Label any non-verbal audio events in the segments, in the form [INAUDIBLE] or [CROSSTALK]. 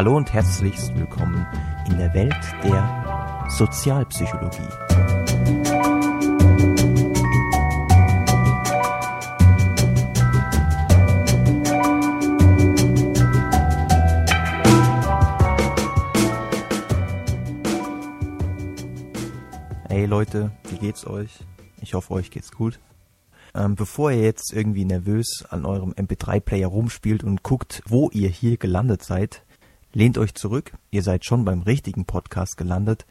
Hallo und herzlichst willkommen in der Welt der Sozialpsychologie. Hey Leute, wie geht's euch? Ich hoffe, euch geht's gut. Ähm, bevor ihr jetzt irgendwie nervös an eurem MP3-Player rumspielt und guckt, wo ihr hier gelandet seid, lehnt euch zurück. Ihr seid schon beim richtigen Podcast gelandet.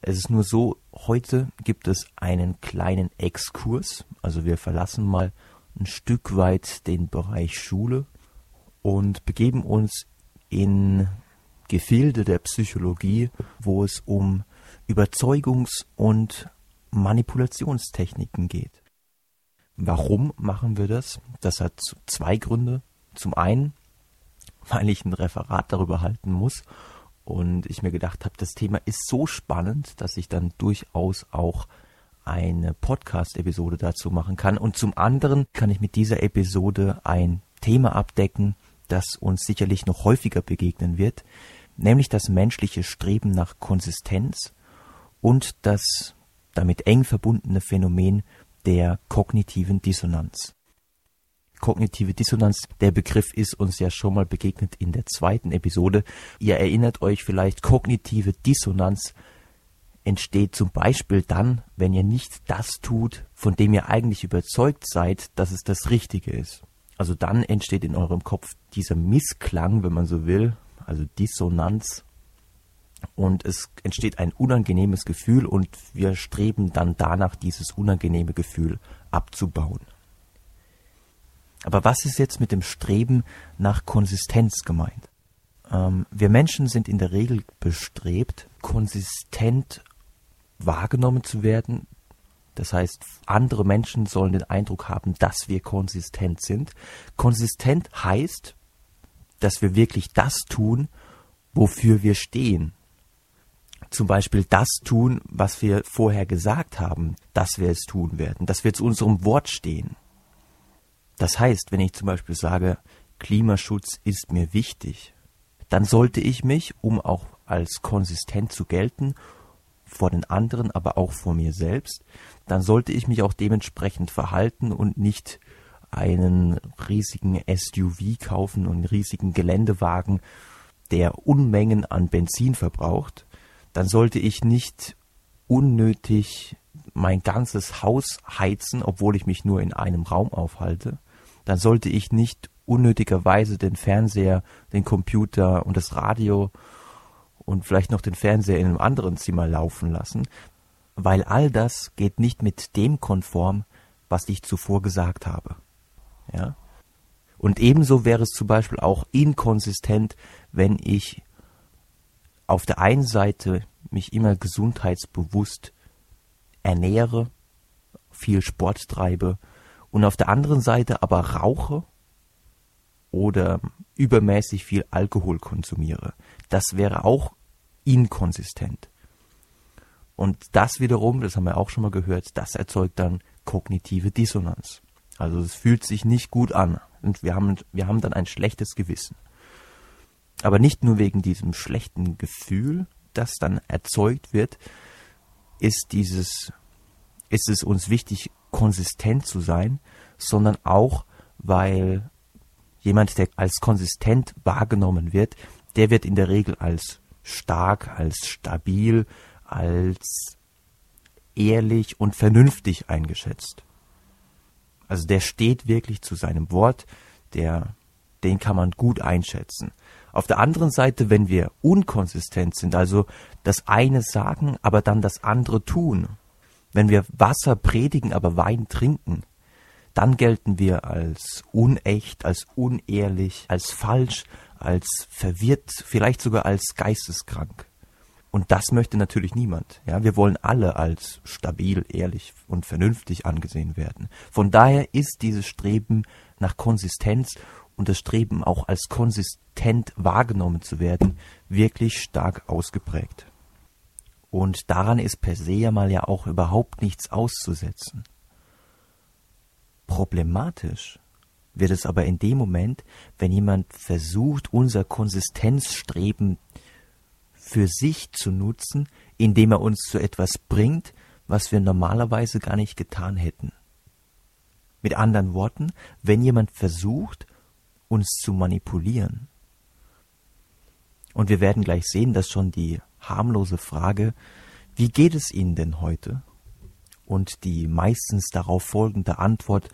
Es ist nur so, heute gibt es einen kleinen Exkurs. Also wir verlassen mal ein Stück weit den Bereich Schule und begeben uns in Gefilde der Psychologie, wo es um Überzeugungs- und Manipulationstechniken geht. Warum machen wir das? Das hat zwei Gründe. Zum einen, weil ich ein Referat darüber halten muss und ich mir gedacht habe, das Thema ist so spannend, dass ich dann durchaus auch eine Podcast-Episode dazu machen kann. Und zum anderen kann ich mit dieser Episode ein Thema abdecken, das uns sicherlich noch häufiger begegnen wird, nämlich das menschliche Streben nach Konsistenz und das damit eng verbundene Phänomen der kognitiven Dissonanz. Kognitive Dissonanz, der Begriff ist uns ja schon mal begegnet in der zweiten Episode. Ihr erinnert euch vielleicht, kognitive Dissonanz entsteht zum Beispiel dann, wenn ihr nicht das tut, von dem ihr eigentlich überzeugt seid, dass es das Richtige ist. Also dann entsteht in eurem Kopf dieser Missklang, wenn man so will, also Dissonanz, und es entsteht ein unangenehmes Gefühl und wir streben dann danach, dieses unangenehme Gefühl abzubauen. Aber was ist jetzt mit dem Streben nach Konsistenz gemeint? Ähm, wir Menschen sind in der Regel bestrebt, konsistent wahrgenommen zu werden. Das heißt, andere Menschen sollen den Eindruck haben, dass wir konsistent sind. Konsistent heißt, dass wir wirklich das tun, wofür wir stehen, zum Beispiel das tun, was wir vorher gesagt haben, dass wir es tun werden, dass wir zu unserem Wort stehen. Das heißt, wenn ich zum Beispiel sage, Klimaschutz ist mir wichtig, dann sollte ich mich, um auch als konsistent zu gelten, vor den anderen, aber auch vor mir selbst, dann sollte ich mich auch dementsprechend verhalten und nicht einen riesigen SUV kaufen und einen riesigen Geländewagen, der Unmengen an Benzin verbraucht, dann sollte ich nicht unnötig mein ganzes Haus heizen, obwohl ich mich nur in einem Raum aufhalte. Dann sollte ich nicht unnötigerweise den Fernseher, den Computer und das Radio und vielleicht noch den Fernseher in einem anderen Zimmer laufen lassen, weil all das geht nicht mit dem konform, was ich zuvor gesagt habe. Ja? Und ebenso wäre es zum Beispiel auch inkonsistent, wenn ich auf der einen Seite mich immer gesundheitsbewusst ernähre, viel Sport treibe und auf der anderen Seite aber rauche oder übermäßig viel Alkohol konsumiere. Das wäre auch inkonsistent. Und das wiederum, das haben wir auch schon mal gehört, das erzeugt dann kognitive Dissonanz. Also es fühlt sich nicht gut an und wir haben, wir haben dann ein schlechtes Gewissen. Aber nicht nur wegen diesem schlechten Gefühl, das dann erzeugt wird, ist dieses, ist es uns wichtig, konsistent zu sein, sondern auch, weil jemand, der als konsistent wahrgenommen wird, der wird in der Regel als stark, als stabil, als ehrlich und vernünftig eingeschätzt. Also der steht wirklich zu seinem Wort, der, den kann man gut einschätzen. Auf der anderen Seite, wenn wir unkonsistent sind, also das eine sagen, aber dann das andere tun, wenn wir Wasser predigen, aber Wein trinken, dann gelten wir als unecht, als unehrlich, als falsch, als verwirrt, vielleicht sogar als geisteskrank. Und das möchte natürlich niemand. Ja, wir wollen alle als stabil, ehrlich und vernünftig angesehen werden. Von daher ist dieses Streben nach Konsistenz und das Streben auch als konsistent wahrgenommen zu werden wirklich stark ausgeprägt. Und daran ist per se ja mal ja auch überhaupt nichts auszusetzen. Problematisch wird es aber in dem Moment, wenn jemand versucht, unser Konsistenzstreben für sich zu nutzen, indem er uns zu etwas bringt, was wir normalerweise gar nicht getan hätten. Mit anderen Worten, wenn jemand versucht, uns zu manipulieren. Und wir werden gleich sehen, dass schon die harmlose Frage, wie geht es Ihnen denn heute? Und die meistens darauf folgende Antwort,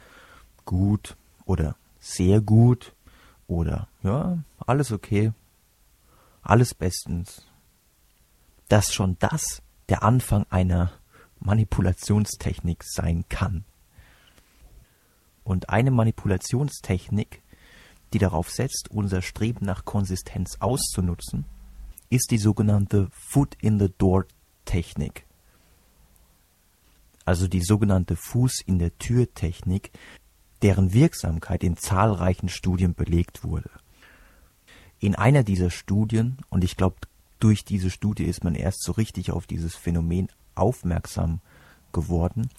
gut oder sehr gut oder ja, alles okay, alles bestens. Dass schon das der Anfang einer Manipulationstechnik sein kann. Und eine Manipulationstechnik, die darauf setzt, unser Streben nach Konsistenz auszunutzen, ist die sogenannte Foot in the Door Technik. Also die sogenannte Fuß in der Tür Technik, deren Wirksamkeit in zahlreichen Studien belegt wurde. In einer dieser Studien, und ich glaube, durch diese Studie ist man erst so richtig auf dieses Phänomen aufmerksam geworden.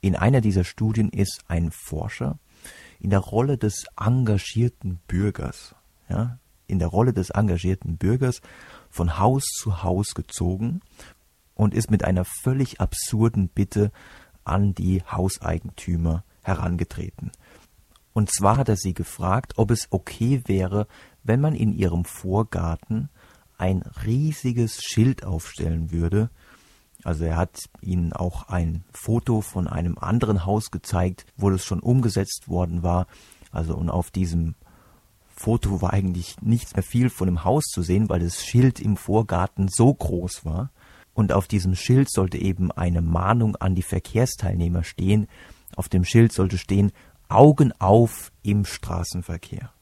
In einer dieser Studien ist ein Forscher in der Rolle des engagierten Bürgers, ja, in der Rolle des engagierten Bürgers von Haus zu Haus gezogen und ist mit einer völlig absurden Bitte an die Hauseigentümer herangetreten. Und zwar hat er sie gefragt, ob es okay wäre, wenn man in ihrem Vorgarten ein riesiges Schild aufstellen würde. Also er hat ihnen auch ein Foto von einem anderen Haus gezeigt, wo das schon umgesetzt worden war. Also und auf diesem Foto war eigentlich nichts mehr viel von dem Haus zu sehen, weil das Schild im Vorgarten so groß war. Und auf diesem Schild sollte eben eine Mahnung an die Verkehrsteilnehmer stehen. Auf dem Schild sollte stehen Augen auf im Straßenverkehr.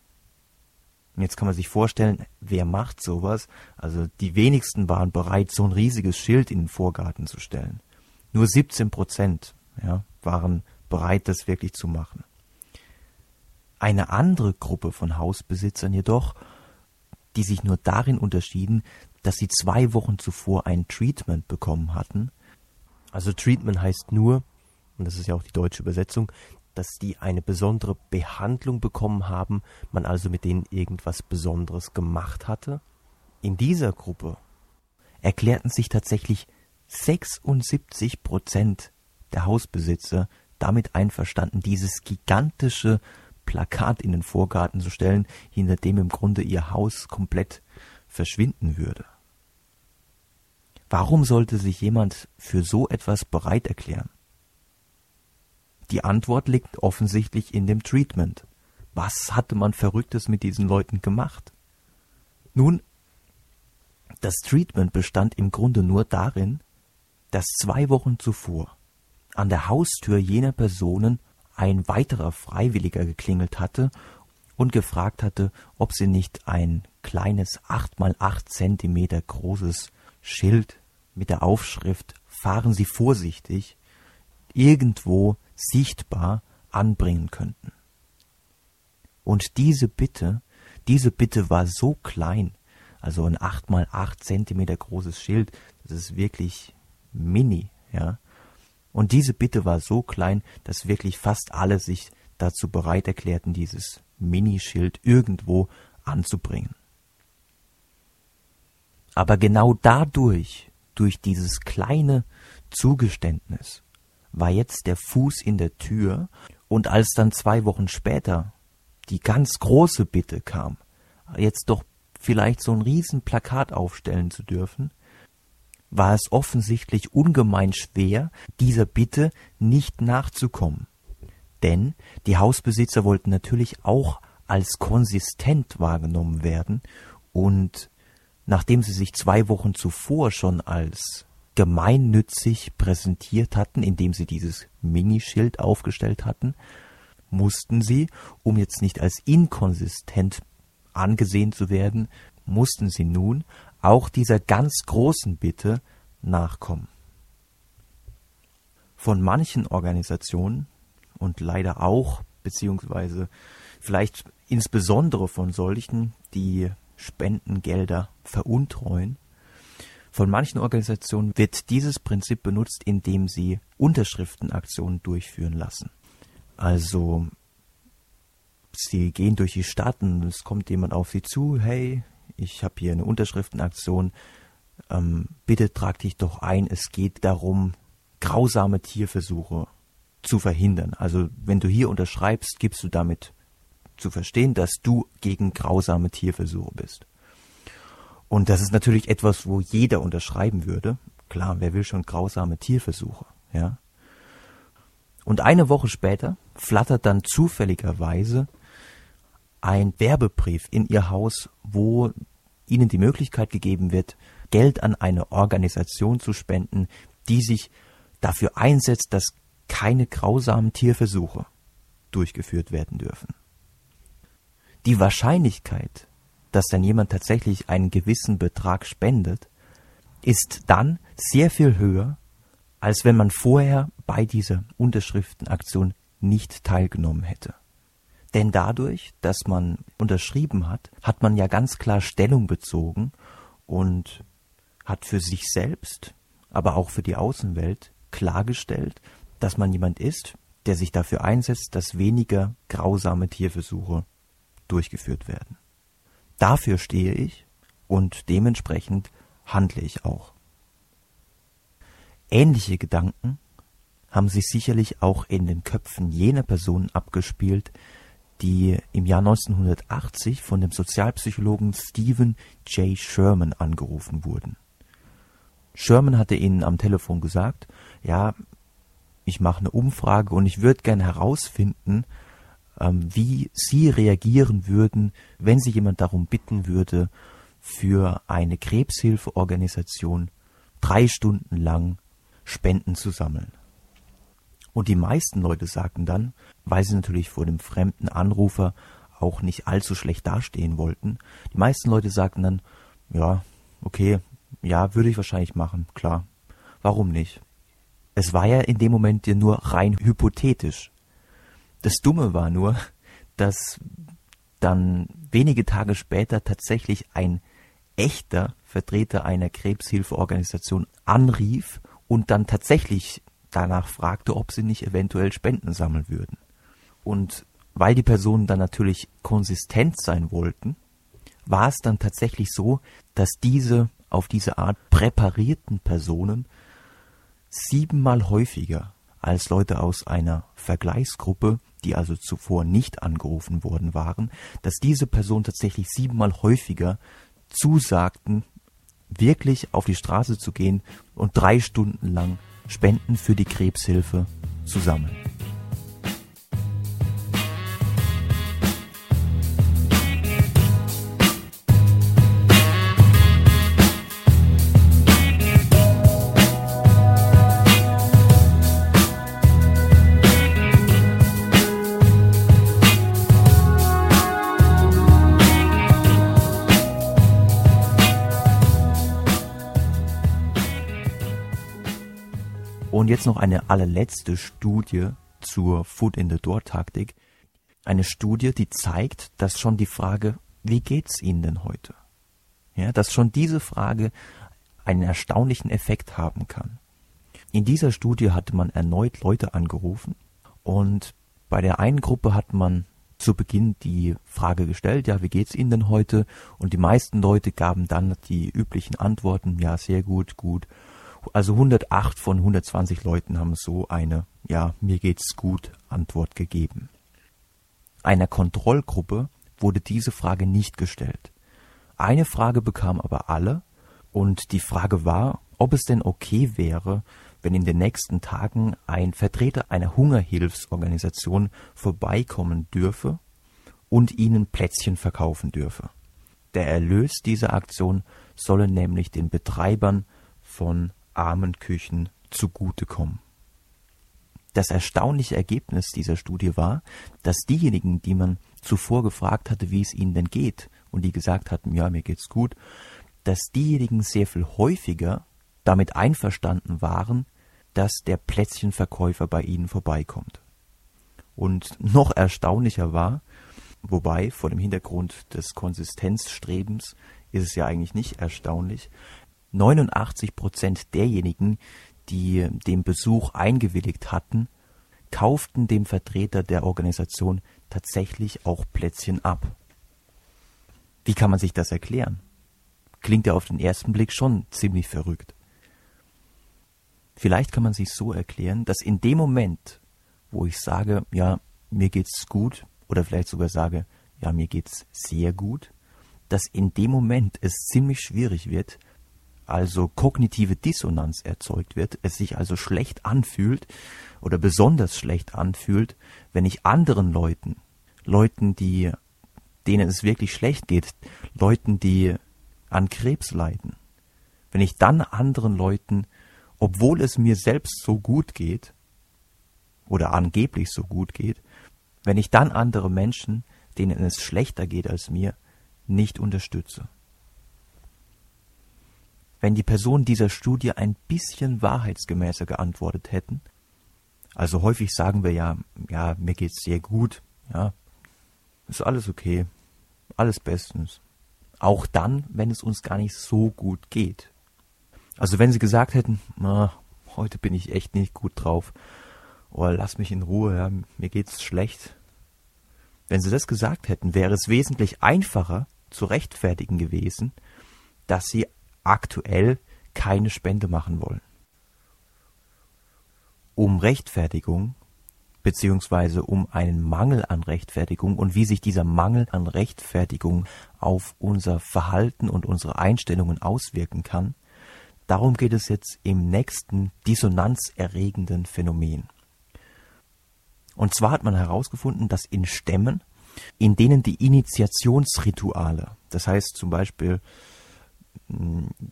Jetzt kann man sich vorstellen, wer macht sowas? Also die wenigsten waren bereit, so ein riesiges Schild in den Vorgarten zu stellen. Nur 17 Prozent ja, waren bereit, das wirklich zu machen. Eine andere Gruppe von Hausbesitzern jedoch, die sich nur darin unterschieden, dass sie zwei Wochen zuvor ein Treatment bekommen hatten. Also Treatment heißt nur, und das ist ja auch die deutsche Übersetzung, dass die eine besondere Behandlung bekommen haben, man also mit denen irgendwas Besonderes gemacht hatte. In dieser Gruppe erklärten sich tatsächlich 76 Prozent der Hausbesitzer damit einverstanden, dieses gigantische Plakat in den Vorgarten zu stellen, hinter dem im Grunde ihr Haus komplett verschwinden würde. Warum sollte sich jemand für so etwas bereit erklären? Die Antwort liegt offensichtlich in dem Treatment. Was hatte man Verrücktes mit diesen Leuten gemacht? Nun, das Treatment bestand im Grunde nur darin, dass zwei Wochen zuvor an der Haustür jener Personen ein weiterer Freiwilliger geklingelt hatte und gefragt hatte, ob sie nicht ein kleines acht mal acht Zentimeter großes Schild mit der Aufschrift Fahren Sie vorsichtig irgendwo sichtbar anbringen könnten. Und diese Bitte, diese Bitte war so klein, also ein acht mal acht Zentimeter großes Schild, das ist wirklich mini, ja. Und diese Bitte war so klein, dass wirklich fast alle sich dazu bereit erklärten, dieses Minischild irgendwo anzubringen. Aber genau dadurch, durch dieses kleine Zugeständnis, war jetzt der Fuß in der Tür, und als dann zwei Wochen später die ganz große Bitte kam, jetzt doch vielleicht so ein Riesenplakat aufstellen zu dürfen, war es offensichtlich ungemein schwer, dieser Bitte nicht nachzukommen. Denn die Hausbesitzer wollten natürlich auch als konsistent wahrgenommen werden und nachdem sie sich zwei Wochen zuvor schon als gemeinnützig präsentiert hatten, indem sie dieses Minischild aufgestellt hatten, mussten sie, um jetzt nicht als inkonsistent angesehen zu werden, mussten sie nun auch dieser ganz großen Bitte nachkommen. Von manchen Organisationen und leider auch, beziehungsweise vielleicht insbesondere von solchen, die Spendengelder veruntreuen, von manchen Organisationen wird dieses Prinzip benutzt, indem sie Unterschriftenaktionen durchführen lassen. Also Sie gehen durch die Stadt und es kommt jemand auf Sie zu, hey, ich habe hier eine Unterschriftenaktion, ähm, bitte trag dich doch ein, es geht darum, grausame Tierversuche zu verhindern. Also wenn du hier unterschreibst, gibst du damit zu verstehen, dass du gegen grausame Tierversuche bist. Und das ist natürlich etwas, wo jeder unterschreiben würde. Klar, wer will schon grausame Tierversuche, ja? Und eine Woche später flattert dann zufälligerweise ein Werbebrief in ihr Haus, wo ihnen die Möglichkeit gegeben wird, Geld an eine Organisation zu spenden, die sich dafür einsetzt, dass keine grausamen Tierversuche durchgeführt werden dürfen. Die Wahrscheinlichkeit, dass dann jemand tatsächlich einen gewissen Betrag spendet, ist dann sehr viel höher, als wenn man vorher bei dieser Unterschriftenaktion nicht teilgenommen hätte. Denn dadurch, dass man unterschrieben hat, hat man ja ganz klar Stellung bezogen und hat für sich selbst, aber auch für die Außenwelt klargestellt, dass man jemand ist, der sich dafür einsetzt, dass weniger grausame Tierversuche durchgeführt werden. Dafür stehe ich und dementsprechend handle ich auch. Ähnliche Gedanken haben sich sicherlich auch in den Köpfen jener Personen abgespielt, die im Jahr 1980 von dem Sozialpsychologen Stephen J. Sherman angerufen wurden. Sherman hatte ihnen am Telefon gesagt, ja, ich mache eine Umfrage und ich würde gerne herausfinden, ähm, wie Sie reagieren würden, wenn Sie jemand darum bitten würde, für eine Krebshilfeorganisation drei Stunden lang Spenden zu sammeln. Und die meisten Leute sagten dann, weil sie natürlich vor dem fremden Anrufer auch nicht allzu schlecht dastehen wollten, die meisten Leute sagten dann, ja, okay, ja, würde ich wahrscheinlich machen, klar. Warum nicht? Es war ja in dem Moment ja nur rein hypothetisch. Das Dumme war nur, dass dann wenige Tage später tatsächlich ein echter Vertreter einer Krebshilfeorganisation anrief und dann tatsächlich danach fragte, ob sie nicht eventuell Spenden sammeln würden. Und weil die Personen dann natürlich konsistent sein wollten, war es dann tatsächlich so, dass diese auf diese Art präparierten Personen siebenmal häufiger als Leute aus einer Vergleichsgruppe, die also zuvor nicht angerufen worden waren, dass diese Personen tatsächlich siebenmal häufiger zusagten, wirklich auf die Straße zu gehen und drei Stunden lang Spenden für die Krebshilfe zu sammeln. Jetzt noch eine allerletzte Studie zur Food in the Door Taktik. Eine Studie, die zeigt, dass schon die Frage, wie geht's Ihnen denn heute? Ja, dass schon diese Frage einen erstaunlichen Effekt haben kann. In dieser Studie hatte man erneut Leute angerufen und bei der einen Gruppe hat man zu Beginn die Frage gestellt, ja, wie geht's Ihnen denn heute? Und die meisten Leute gaben dann die üblichen Antworten, ja, sehr gut, gut also 108 von 120 Leuten haben so eine, ja, mir geht's gut Antwort gegeben. Einer Kontrollgruppe wurde diese Frage nicht gestellt. Eine Frage bekam aber alle und die Frage war, ob es denn okay wäre, wenn in den nächsten Tagen ein Vertreter einer Hungerhilfsorganisation vorbeikommen dürfe und ihnen Plätzchen verkaufen dürfe. Der Erlös dieser Aktion solle nämlich den Betreibern von armen Küchen zugutekommen. Das erstaunliche Ergebnis dieser Studie war, dass diejenigen, die man zuvor gefragt hatte, wie es ihnen denn geht, und die gesagt hatten, ja, mir geht's gut, dass diejenigen sehr viel häufiger damit einverstanden waren, dass der Plätzchenverkäufer bei ihnen vorbeikommt. Und noch erstaunlicher war, wobei vor dem Hintergrund des Konsistenzstrebens ist es ja eigentlich nicht erstaunlich, 89 Prozent derjenigen, die dem Besuch eingewilligt hatten, kauften dem Vertreter der Organisation tatsächlich auch Plätzchen ab. Wie kann man sich das erklären? Klingt ja auf den ersten Blick schon ziemlich verrückt. Vielleicht kann man sich so erklären, dass in dem Moment, wo ich sage, ja, mir geht's gut, oder vielleicht sogar sage, ja, mir geht's sehr gut, dass in dem Moment es ziemlich schwierig wird, also kognitive Dissonanz erzeugt wird, es sich also schlecht anfühlt oder besonders schlecht anfühlt, wenn ich anderen Leuten, Leuten, die denen es wirklich schlecht geht, Leuten, die an Krebs leiden, wenn ich dann anderen Leuten, obwohl es mir selbst so gut geht oder angeblich so gut geht, wenn ich dann andere Menschen, denen es schlechter geht als mir, nicht unterstütze wenn die Personen dieser Studie ein bisschen wahrheitsgemäßer geantwortet hätten. Also häufig sagen wir ja, ja, mir geht's sehr gut, ja, ist alles okay, alles bestens. Auch dann, wenn es uns gar nicht so gut geht. Also wenn sie gesagt hätten, na, heute bin ich echt nicht gut drauf, oder lass mich in Ruhe, ja, mir geht's schlecht. Wenn sie das gesagt hätten, wäre es wesentlich einfacher zu rechtfertigen gewesen, dass sie aktuell keine Spende machen wollen. Um Rechtfertigung beziehungsweise um einen Mangel an Rechtfertigung und wie sich dieser Mangel an Rechtfertigung auf unser Verhalten und unsere Einstellungen auswirken kann, darum geht es jetzt im nächsten dissonanzerregenden Phänomen. Und zwar hat man herausgefunden, dass in Stämmen, in denen die Initiationsrituale, das heißt zum Beispiel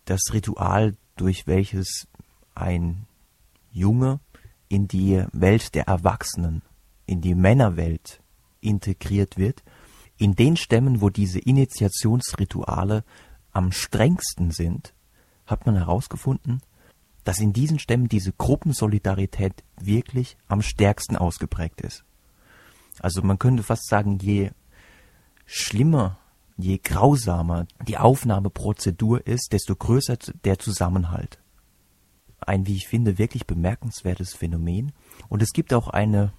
das Ritual, durch welches ein Junge in die Welt der Erwachsenen, in die Männerwelt integriert wird, in den Stämmen, wo diese Initiationsrituale am strengsten sind, hat man herausgefunden, dass in diesen Stämmen diese Gruppensolidarität wirklich am stärksten ausgeprägt ist. Also man könnte fast sagen, je schlimmer je grausamer die Aufnahmeprozedur ist, desto größer der Zusammenhalt. Ein, wie ich finde, wirklich bemerkenswertes Phänomen. Und es gibt auch eine,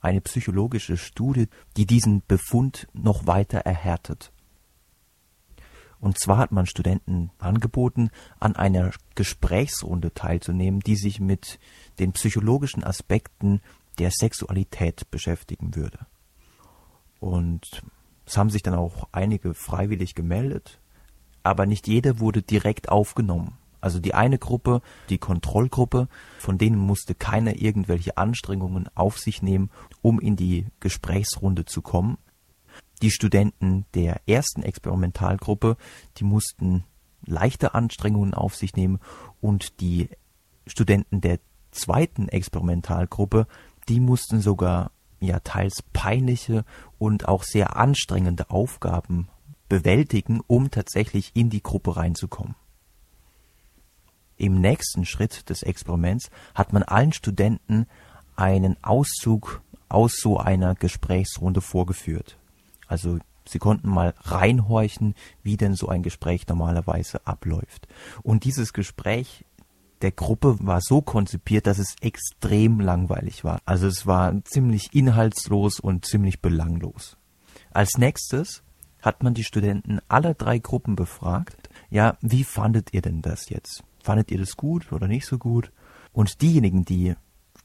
eine psychologische Studie, die diesen Befund noch weiter erhärtet. Und zwar hat man Studenten angeboten, an einer Gesprächsrunde teilzunehmen, die sich mit den psychologischen Aspekten der Sexualität beschäftigen würde. Und es haben sich dann auch einige freiwillig gemeldet, aber nicht jeder wurde direkt aufgenommen. Also die eine Gruppe, die Kontrollgruppe, von denen musste keiner irgendwelche Anstrengungen auf sich nehmen, um in die Gesprächsrunde zu kommen. Die Studenten der ersten Experimentalgruppe, die mussten leichte Anstrengungen auf sich nehmen und die Studenten der zweiten Experimentalgruppe, die mussten sogar ja teils peinliche und auch sehr anstrengende Aufgaben bewältigen, um tatsächlich in die Gruppe reinzukommen. Im nächsten Schritt des Experiments hat man allen Studenten einen Auszug aus so einer Gesprächsrunde vorgeführt. Also sie konnten mal reinhorchen, wie denn so ein Gespräch normalerweise abläuft. Und dieses Gespräch der Gruppe war so konzipiert, dass es extrem langweilig war. Also es war ziemlich inhaltslos und ziemlich belanglos. Als nächstes hat man die Studenten aller drei Gruppen befragt, ja, wie fandet ihr denn das jetzt? Fandet ihr das gut oder nicht so gut? Und diejenigen, die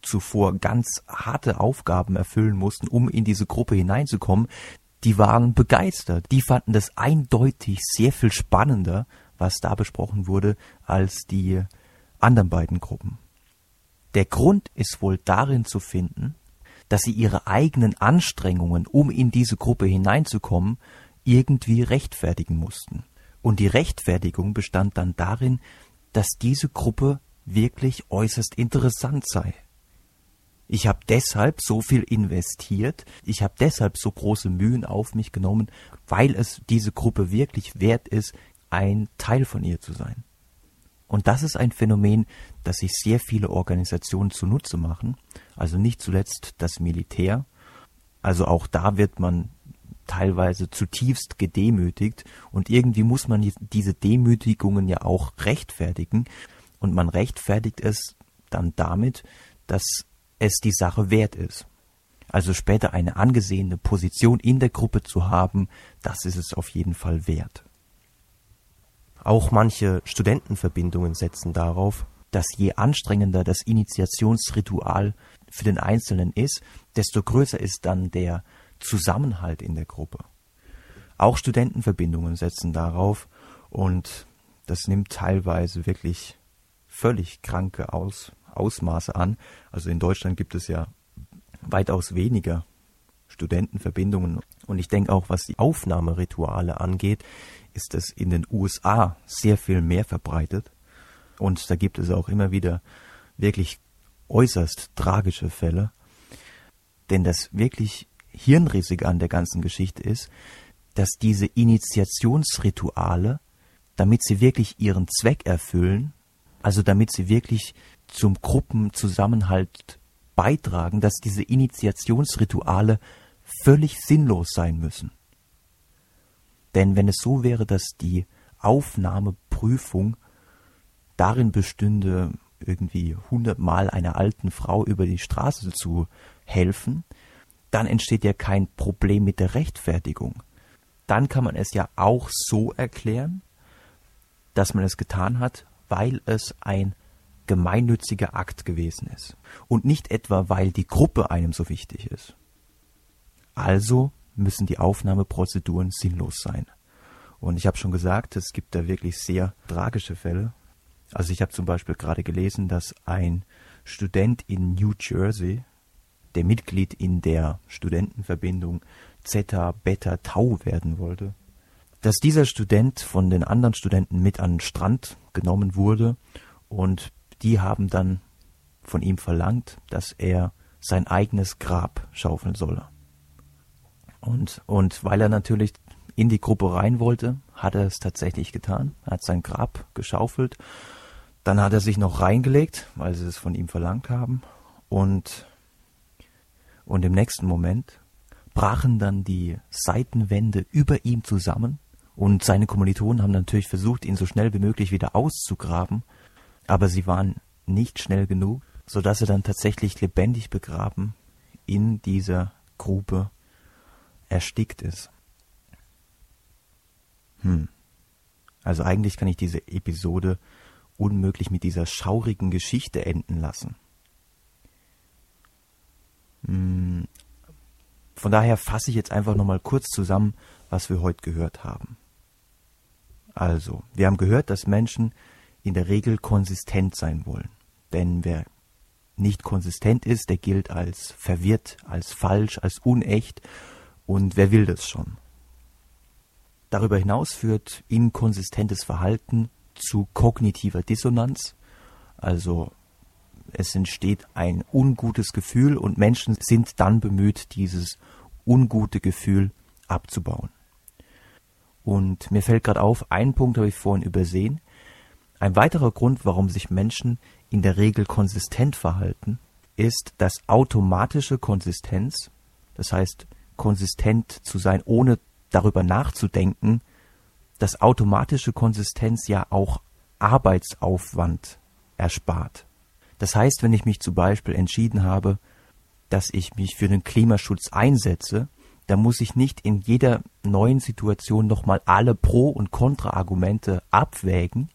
zuvor ganz harte Aufgaben erfüllen mussten, um in diese Gruppe hineinzukommen, die waren begeistert. Die fanden das eindeutig sehr viel spannender, was da besprochen wurde, als die anderen beiden Gruppen. Der Grund ist wohl darin zu finden, dass sie ihre eigenen Anstrengungen, um in diese Gruppe hineinzukommen, irgendwie rechtfertigen mussten. Und die Rechtfertigung bestand dann darin, dass diese Gruppe wirklich äußerst interessant sei. Ich habe deshalb so viel investiert, ich habe deshalb so große Mühen auf mich genommen, weil es diese Gruppe wirklich wert ist, ein Teil von ihr zu sein. Und das ist ein Phänomen, das sich sehr viele Organisationen zunutze machen, also nicht zuletzt das Militär. Also auch da wird man teilweise zutiefst gedemütigt und irgendwie muss man diese Demütigungen ja auch rechtfertigen und man rechtfertigt es dann damit, dass es die Sache wert ist. also später eine angesehene Position in der Gruppe zu haben, das ist es auf jeden Fall wert. Auch manche Studentenverbindungen setzen darauf, dass je anstrengender das Initiationsritual für den Einzelnen ist, desto größer ist dann der Zusammenhalt in der Gruppe. Auch Studentenverbindungen setzen darauf und das nimmt teilweise wirklich völlig kranke Aus, Ausmaße an. Also in Deutschland gibt es ja weitaus weniger Studentenverbindungen. Und ich denke auch, was die Aufnahmerituale angeht, ist es in den USA sehr viel mehr verbreitet. Und da gibt es auch immer wieder wirklich äußerst tragische Fälle. Denn das wirklich Hirnrissige an der ganzen Geschichte ist, dass diese Initiationsrituale, damit sie wirklich ihren Zweck erfüllen, also damit sie wirklich zum Gruppenzusammenhalt beitragen, dass diese Initiationsrituale völlig sinnlos sein müssen. Denn wenn es so wäre, dass die Aufnahmeprüfung darin bestünde, irgendwie hundertmal einer alten Frau über die Straße zu helfen, dann entsteht ja kein Problem mit der Rechtfertigung. Dann kann man es ja auch so erklären, dass man es getan hat, weil es ein gemeinnütziger Akt gewesen ist und nicht etwa, weil die Gruppe einem so wichtig ist. Also müssen die Aufnahmeprozeduren sinnlos sein. Und ich habe schon gesagt, es gibt da wirklich sehr tragische Fälle. Also ich habe zum Beispiel gerade gelesen, dass ein Student in New Jersey, der Mitglied in der Studentenverbindung Zeta Beta Tau werden wollte, dass dieser Student von den anderen Studenten mit an den Strand genommen wurde und die haben dann von ihm verlangt, dass er sein eigenes Grab schaufeln solle. Und, und weil er natürlich in die Gruppe rein wollte, hat er es tatsächlich getan. Er hat sein Grab geschaufelt. Dann hat er sich noch reingelegt, weil sie es von ihm verlangt haben. Und, und im nächsten Moment brachen dann die Seitenwände über ihm zusammen. Und seine Kommilitonen haben natürlich versucht, ihn so schnell wie möglich wieder auszugraben aber sie waren nicht schnell genug, so dass er dann tatsächlich lebendig begraben in dieser Grube erstickt ist. Hm. Also eigentlich kann ich diese Episode unmöglich mit dieser schaurigen Geschichte enden lassen. Hm. Von daher fasse ich jetzt einfach nochmal kurz zusammen, was wir heute gehört haben. Also, wir haben gehört, dass Menschen in der Regel konsistent sein wollen. Denn wer nicht konsistent ist, der gilt als verwirrt, als falsch, als unecht und wer will das schon? Darüber hinaus führt inkonsistentes Verhalten zu kognitiver Dissonanz, also es entsteht ein ungutes Gefühl und Menschen sind dann bemüht, dieses ungute Gefühl abzubauen. Und mir fällt gerade auf, einen Punkt habe ich vorhin übersehen. Ein weiterer Grund, warum sich Menschen in der Regel konsistent verhalten, ist, dass automatische Konsistenz, das heißt konsistent zu sein, ohne darüber nachzudenken, dass automatische Konsistenz ja auch Arbeitsaufwand erspart. Das heißt, wenn ich mich zum Beispiel entschieden habe, dass ich mich für den Klimaschutz einsetze, dann muss ich nicht in jeder neuen Situation nochmal alle Pro- und Kontraargumente abwägen,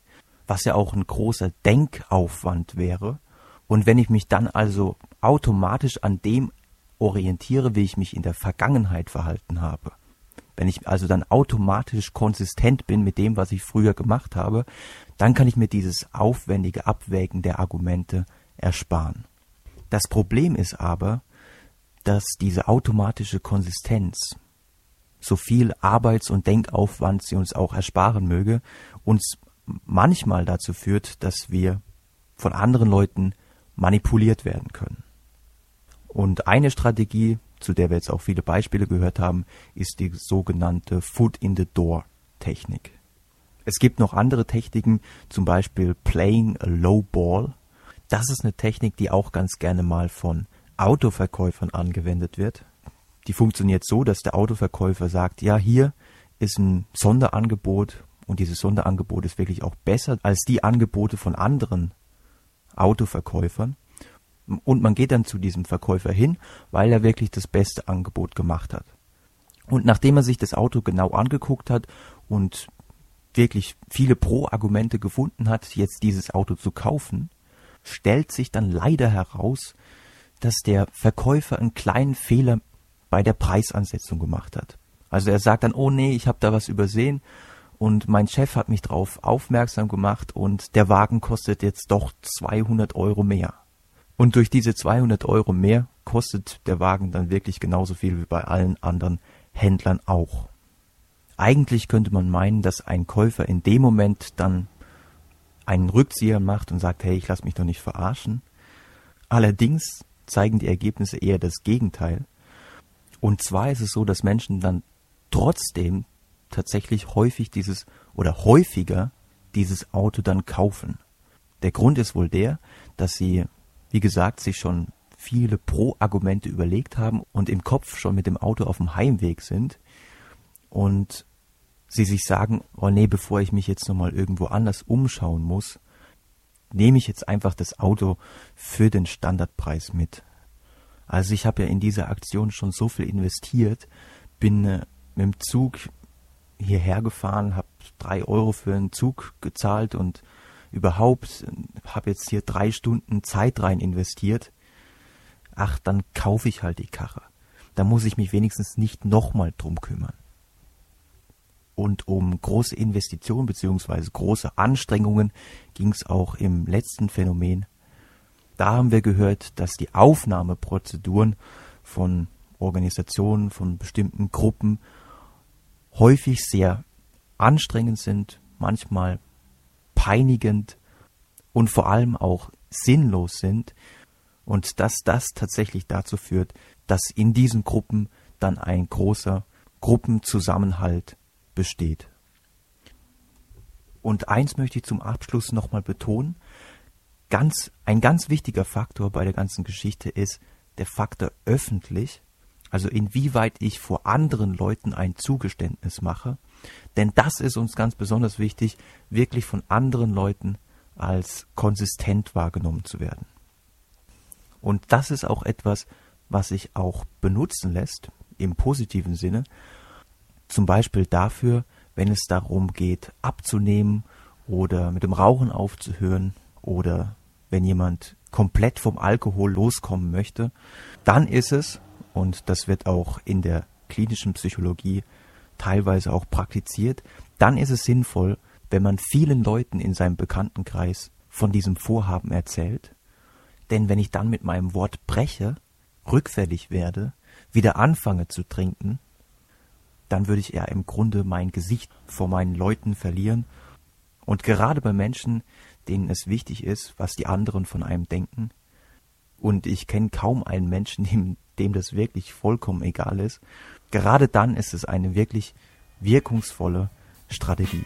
was ja auch ein großer Denkaufwand wäre. Und wenn ich mich dann also automatisch an dem orientiere, wie ich mich in der Vergangenheit verhalten habe, wenn ich also dann automatisch konsistent bin mit dem, was ich früher gemacht habe, dann kann ich mir dieses aufwendige Abwägen der Argumente ersparen. Das Problem ist aber, dass diese automatische Konsistenz, so viel Arbeits- und Denkaufwand sie uns auch ersparen möge, uns manchmal dazu führt, dass wir von anderen Leuten manipuliert werden können. Und eine Strategie, zu der wir jetzt auch viele Beispiele gehört haben, ist die sogenannte Foot in the Door Technik. Es gibt noch andere Techniken, zum Beispiel Playing a Low Ball. Das ist eine Technik, die auch ganz gerne mal von Autoverkäufern angewendet wird. Die funktioniert so, dass der Autoverkäufer sagt, ja, hier ist ein Sonderangebot und dieses Sonderangebot ist wirklich auch besser als die Angebote von anderen Autoverkäufern. Und man geht dann zu diesem Verkäufer hin, weil er wirklich das beste Angebot gemacht hat. Und nachdem er sich das Auto genau angeguckt hat und wirklich viele Pro-Argumente gefunden hat, jetzt dieses Auto zu kaufen, stellt sich dann leider heraus, dass der Verkäufer einen kleinen Fehler bei der Preisansetzung gemacht hat. Also er sagt dann, oh nee, ich habe da was übersehen und mein Chef hat mich darauf aufmerksam gemacht und der Wagen kostet jetzt doch 200 Euro mehr. Und durch diese 200 Euro mehr kostet der Wagen dann wirklich genauso viel wie bei allen anderen Händlern auch. Eigentlich könnte man meinen, dass ein Käufer in dem Moment dann einen Rückzieher macht und sagt, hey, ich lasse mich doch nicht verarschen. Allerdings zeigen die Ergebnisse eher das Gegenteil. Und zwar ist es so, dass Menschen dann trotzdem tatsächlich häufig dieses oder häufiger dieses Auto dann kaufen. Der Grund ist wohl der, dass sie, wie gesagt, sich schon viele Pro-Argumente überlegt haben und im Kopf schon mit dem Auto auf dem Heimweg sind und sie sich sagen, oh nee, bevor ich mich jetzt nochmal irgendwo anders umschauen muss, nehme ich jetzt einfach das Auto für den Standardpreis mit. Also ich habe ja in dieser Aktion schon so viel investiert, bin äh, mit dem Zug hierher gefahren, habe drei Euro für einen Zug gezahlt und überhaupt habe jetzt hier drei Stunden Zeit rein investiert. Ach, dann kaufe ich halt die Karre. Da muss ich mich wenigstens nicht nochmal drum kümmern. Und um große Investitionen bzw. große Anstrengungen ging es auch im letzten Phänomen. Da haben wir gehört, dass die Aufnahmeprozeduren von Organisationen, von bestimmten Gruppen häufig sehr anstrengend sind, manchmal peinigend und vor allem auch sinnlos sind und dass das tatsächlich dazu führt, dass in diesen Gruppen dann ein großer Gruppenzusammenhalt besteht. Und eins möchte ich zum Abschluss nochmal betonen. Ganz, ein ganz wichtiger Faktor bei der ganzen Geschichte ist der Faktor öffentlich also inwieweit ich vor anderen Leuten ein Zugeständnis mache. Denn das ist uns ganz besonders wichtig, wirklich von anderen Leuten als konsistent wahrgenommen zu werden. Und das ist auch etwas, was sich auch benutzen lässt, im positiven Sinne, zum Beispiel dafür, wenn es darum geht, abzunehmen oder mit dem Rauchen aufzuhören oder wenn jemand komplett vom Alkohol loskommen möchte, dann ist es und das wird auch in der klinischen Psychologie teilweise auch praktiziert, dann ist es sinnvoll, wenn man vielen Leuten in seinem Bekanntenkreis von diesem Vorhaben erzählt. Denn wenn ich dann mit meinem Wort breche, rückfällig werde, wieder anfange zu trinken, dann würde ich eher im Grunde mein Gesicht vor meinen Leuten verlieren. Und gerade bei Menschen, denen es wichtig ist, was die anderen von einem denken, und ich kenne kaum einen Menschen, [LAUGHS] dem dem das wirklich vollkommen egal ist, gerade dann ist es eine wirklich wirkungsvolle Strategie.